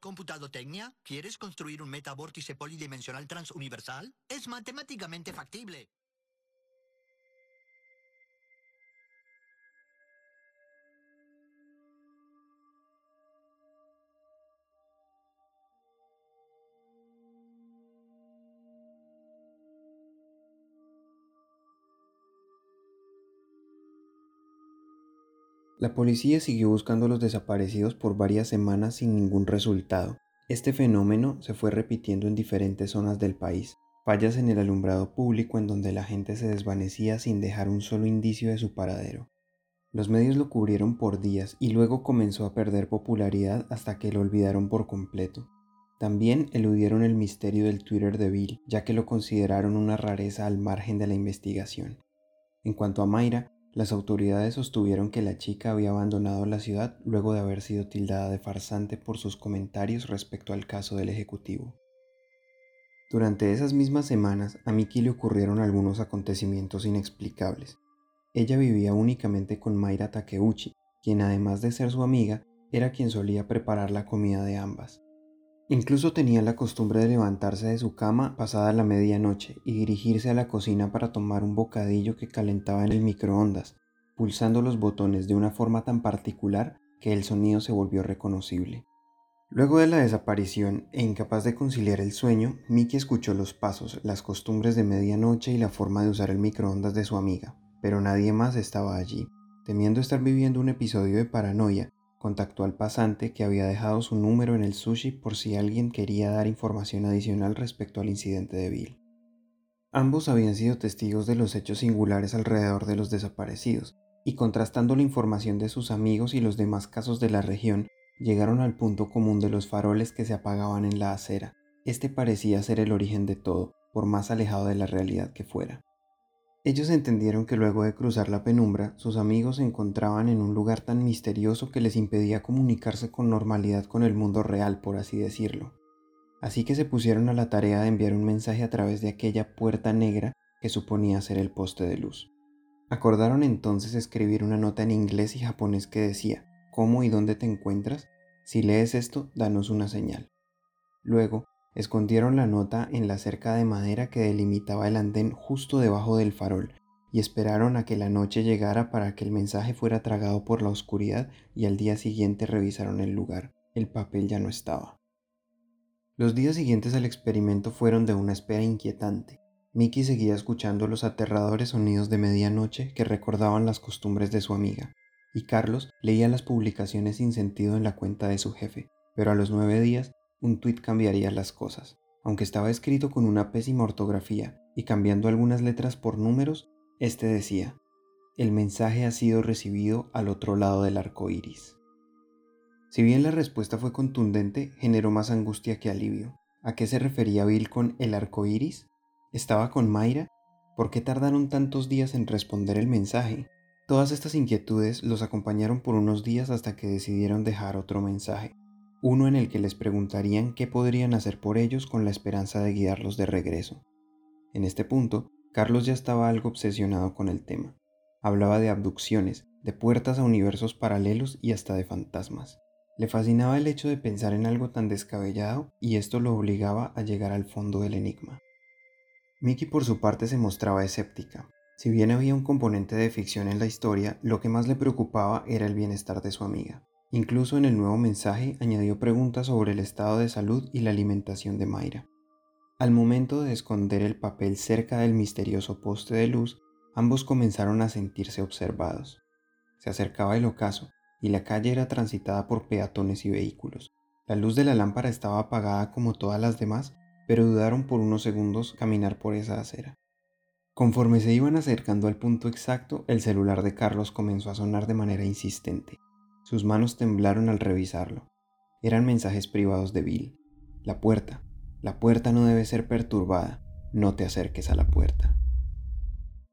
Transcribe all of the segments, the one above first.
computadotecnia? ¿Quieres construir un metavórtice polidimensional transuniversal? Es matemáticamente factible. La policía siguió buscando a los desaparecidos por varias semanas sin ningún resultado. Este fenómeno se fue repitiendo en diferentes zonas del país, fallas en el alumbrado público en donde la gente se desvanecía sin dejar un solo indicio de su paradero. Los medios lo cubrieron por días y luego comenzó a perder popularidad hasta que lo olvidaron por completo. También eludieron el misterio del Twitter de Bill, ya que lo consideraron una rareza al margen de la investigación. En cuanto a Mayra, las autoridades sostuvieron que la chica había abandonado la ciudad luego de haber sido tildada de farsante por sus comentarios respecto al caso del Ejecutivo. Durante esas mismas semanas a Miki le ocurrieron algunos acontecimientos inexplicables. Ella vivía únicamente con Mayra Takeuchi, quien además de ser su amiga, era quien solía preparar la comida de ambas. Incluso tenía la costumbre de levantarse de su cama pasada la medianoche y dirigirse a la cocina para tomar un bocadillo que calentaba en el microondas, pulsando los botones de una forma tan particular que el sonido se volvió reconocible. Luego de la desaparición e incapaz de conciliar el sueño, Mickey escuchó los pasos, las costumbres de medianoche y la forma de usar el microondas de su amiga, pero nadie más estaba allí. Temiendo estar viviendo un episodio de paranoia, Contactó al pasante que había dejado su número en el sushi por si alguien quería dar información adicional respecto al incidente de Bill. Ambos habían sido testigos de los hechos singulares alrededor de los desaparecidos, y contrastando la información de sus amigos y los demás casos de la región, llegaron al punto común de los faroles que se apagaban en la acera. Este parecía ser el origen de todo, por más alejado de la realidad que fuera. Ellos entendieron que luego de cruzar la penumbra, sus amigos se encontraban en un lugar tan misterioso que les impedía comunicarse con normalidad con el mundo real, por así decirlo. Así que se pusieron a la tarea de enviar un mensaje a través de aquella puerta negra que suponía ser el poste de luz. Acordaron entonces escribir una nota en inglés y japonés que decía, ¿cómo y dónde te encuentras? Si lees esto, danos una señal. Luego, Escondieron la nota en la cerca de madera que delimitaba el andén justo debajo del farol y esperaron a que la noche llegara para que el mensaje fuera tragado por la oscuridad y al día siguiente revisaron el lugar. El papel ya no estaba. Los días siguientes al experimento fueron de una espera inquietante. Mickey seguía escuchando los aterradores sonidos de medianoche que recordaban las costumbres de su amiga, y Carlos leía las publicaciones sin sentido en la cuenta de su jefe, pero a los nueve días un tuit cambiaría las cosas. Aunque estaba escrito con una pésima ortografía y cambiando algunas letras por números, este decía: El mensaje ha sido recibido al otro lado del arco iris. Si bien la respuesta fue contundente, generó más angustia que alivio. ¿A qué se refería Bill con el arco iris? ¿Estaba con Mayra? ¿Por qué tardaron tantos días en responder el mensaje? Todas estas inquietudes los acompañaron por unos días hasta que decidieron dejar otro mensaje uno en el que les preguntarían qué podrían hacer por ellos con la esperanza de guiarlos de regreso. En este punto, Carlos ya estaba algo obsesionado con el tema. Hablaba de abducciones, de puertas a universos paralelos y hasta de fantasmas. Le fascinaba el hecho de pensar en algo tan descabellado y esto lo obligaba a llegar al fondo del enigma. Mickey por su parte se mostraba escéptica. Si bien había un componente de ficción en la historia, lo que más le preocupaba era el bienestar de su amiga. Incluso en el nuevo mensaje añadió preguntas sobre el estado de salud y la alimentación de Mayra. Al momento de esconder el papel cerca del misterioso poste de luz, ambos comenzaron a sentirse observados. Se acercaba el ocaso y la calle era transitada por peatones y vehículos. La luz de la lámpara estaba apagada como todas las demás, pero dudaron por unos segundos caminar por esa acera. Conforme se iban acercando al punto exacto, el celular de Carlos comenzó a sonar de manera insistente. Sus manos temblaron al revisarlo. Eran mensajes privados de Bill. La puerta. La puerta no debe ser perturbada. No te acerques a la puerta.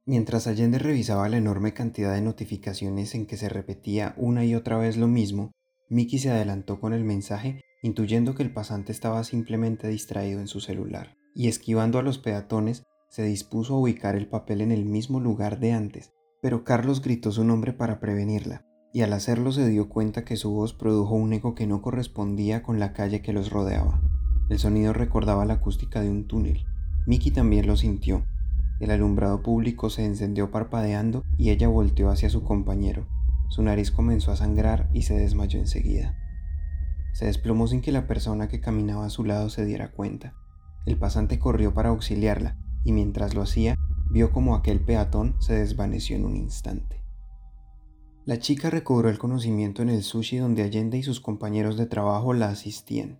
Mientras Allende revisaba la enorme cantidad de notificaciones en que se repetía una y otra vez lo mismo, Mickey se adelantó con el mensaje intuyendo que el pasante estaba simplemente distraído en su celular, y esquivando a los peatones, se dispuso a ubicar el papel en el mismo lugar de antes, pero Carlos gritó su nombre para prevenirla, y al hacerlo se dio cuenta que su voz produjo un eco que no correspondía con la calle que los rodeaba. El sonido recordaba la acústica de un túnel. Mickey también lo sintió. El alumbrado público se encendió parpadeando y ella volteó hacia su compañero. Su nariz comenzó a sangrar y se desmayó enseguida. Se desplomó sin que la persona que caminaba a su lado se diera cuenta. El pasante corrió para auxiliarla y mientras lo hacía, vio como aquel peatón se desvaneció en un instante. La chica recobró el conocimiento en el sushi donde Allende y sus compañeros de trabajo la asistían.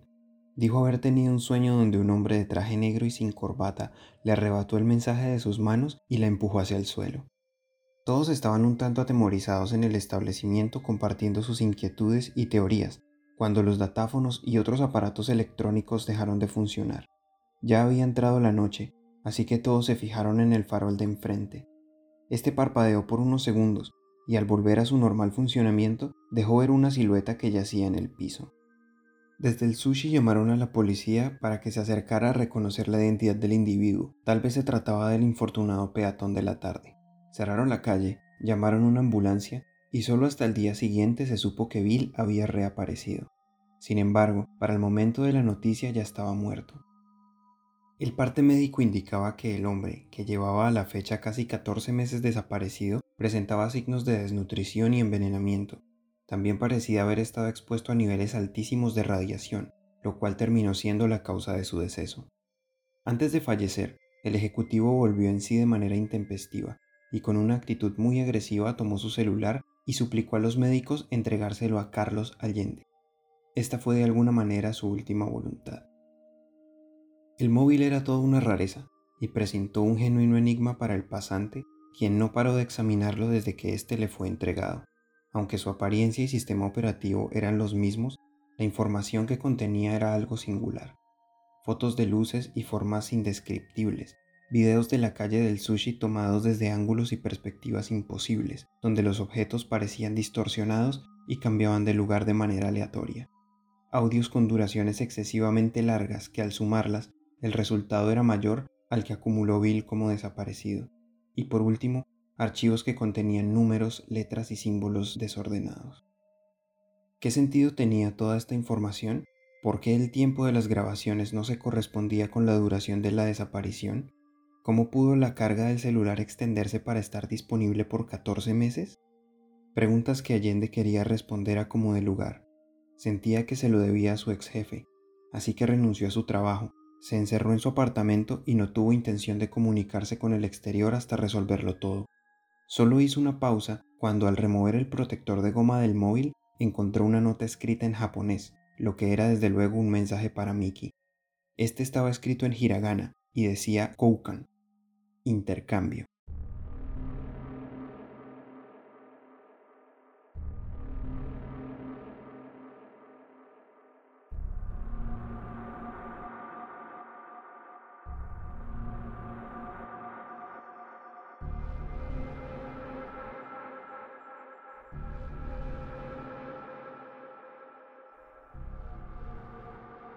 Dijo haber tenido un sueño donde un hombre de traje negro y sin corbata le arrebató el mensaje de sus manos y la empujó hacia el suelo. Todos estaban un tanto atemorizados en el establecimiento compartiendo sus inquietudes y teorías, cuando los datáfonos y otros aparatos electrónicos dejaron de funcionar. Ya había entrado la noche, así que todos se fijaron en el farol de enfrente. Este parpadeó por unos segundos y al volver a su normal funcionamiento dejó ver una silueta que yacía en el piso. Desde el sushi llamaron a la policía para que se acercara a reconocer la identidad del individuo. Tal vez se trataba del infortunado peatón de la tarde. Cerraron la calle, llamaron una ambulancia y solo hasta el día siguiente se supo que Bill había reaparecido. Sin embargo, para el momento de la noticia ya estaba muerto. El parte médico indicaba que el hombre, que llevaba a la fecha casi 14 meses desaparecido, presentaba signos de desnutrición y envenenamiento. También parecía haber estado expuesto a niveles altísimos de radiación, lo cual terminó siendo la causa de su deceso. Antes de fallecer, el ejecutivo volvió en sí de manera intempestiva y con una actitud muy agresiva tomó su celular y suplicó a los médicos entregárselo a Carlos Allende. Esta fue de alguna manera su última voluntad. El móvil era toda una rareza y presentó un genuino enigma para el pasante, quien no paró de examinarlo desde que éste le fue entregado. Aunque su apariencia y sistema operativo eran los mismos, la información que contenía era algo singular. Fotos de luces y formas indescriptibles, videos de la calle del sushi tomados desde ángulos y perspectivas imposibles, donde los objetos parecían distorsionados y cambiaban de lugar de manera aleatoria. Audios con duraciones excesivamente largas que al sumarlas el resultado era mayor al que acumuló Bill como desaparecido. Y por último, archivos que contenían números, letras y símbolos desordenados. ¿Qué sentido tenía toda esta información? ¿Por qué el tiempo de las grabaciones no se correspondía con la duración de la desaparición? ¿Cómo pudo la carga del celular extenderse para estar disponible por 14 meses? Preguntas que Allende quería responder a como de lugar. Sentía que se lo debía a su ex jefe, así que renunció a su trabajo se encerró en su apartamento y no tuvo intención de comunicarse con el exterior hasta resolverlo todo. Solo hizo una pausa cuando al remover el protector de goma del móvil encontró una nota escrita en japonés, lo que era desde luego un mensaje para Miki. Este estaba escrito en hiragana y decía Koukan, intercambio.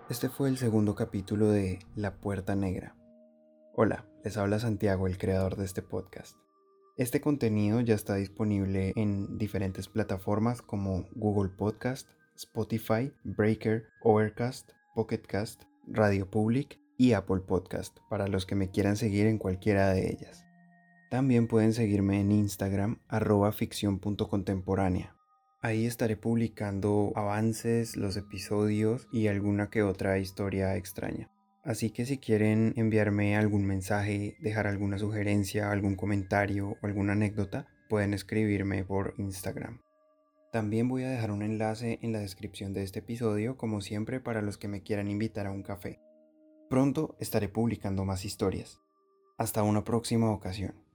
Este fue el segundo capítulo de La Puerta Negra. Hola, les habla Santiago, el creador de este podcast. Este contenido ya está disponible en diferentes plataformas como Google Podcast, Spotify, Breaker, Overcast, Pocketcast, Radio Public y Apple Podcast para los que me quieran seguir en cualquiera de ellas. También pueden seguirme en Instagram arroba ficción.contemporánea Ahí estaré publicando avances, los episodios y alguna que otra historia extraña. Así que si quieren enviarme algún mensaje, dejar alguna sugerencia, algún comentario o alguna anécdota, pueden escribirme por Instagram. También voy a dejar un enlace en la descripción de este episodio, como siempre, para los que me quieran invitar a un café. Pronto estaré publicando más historias. Hasta una próxima ocasión.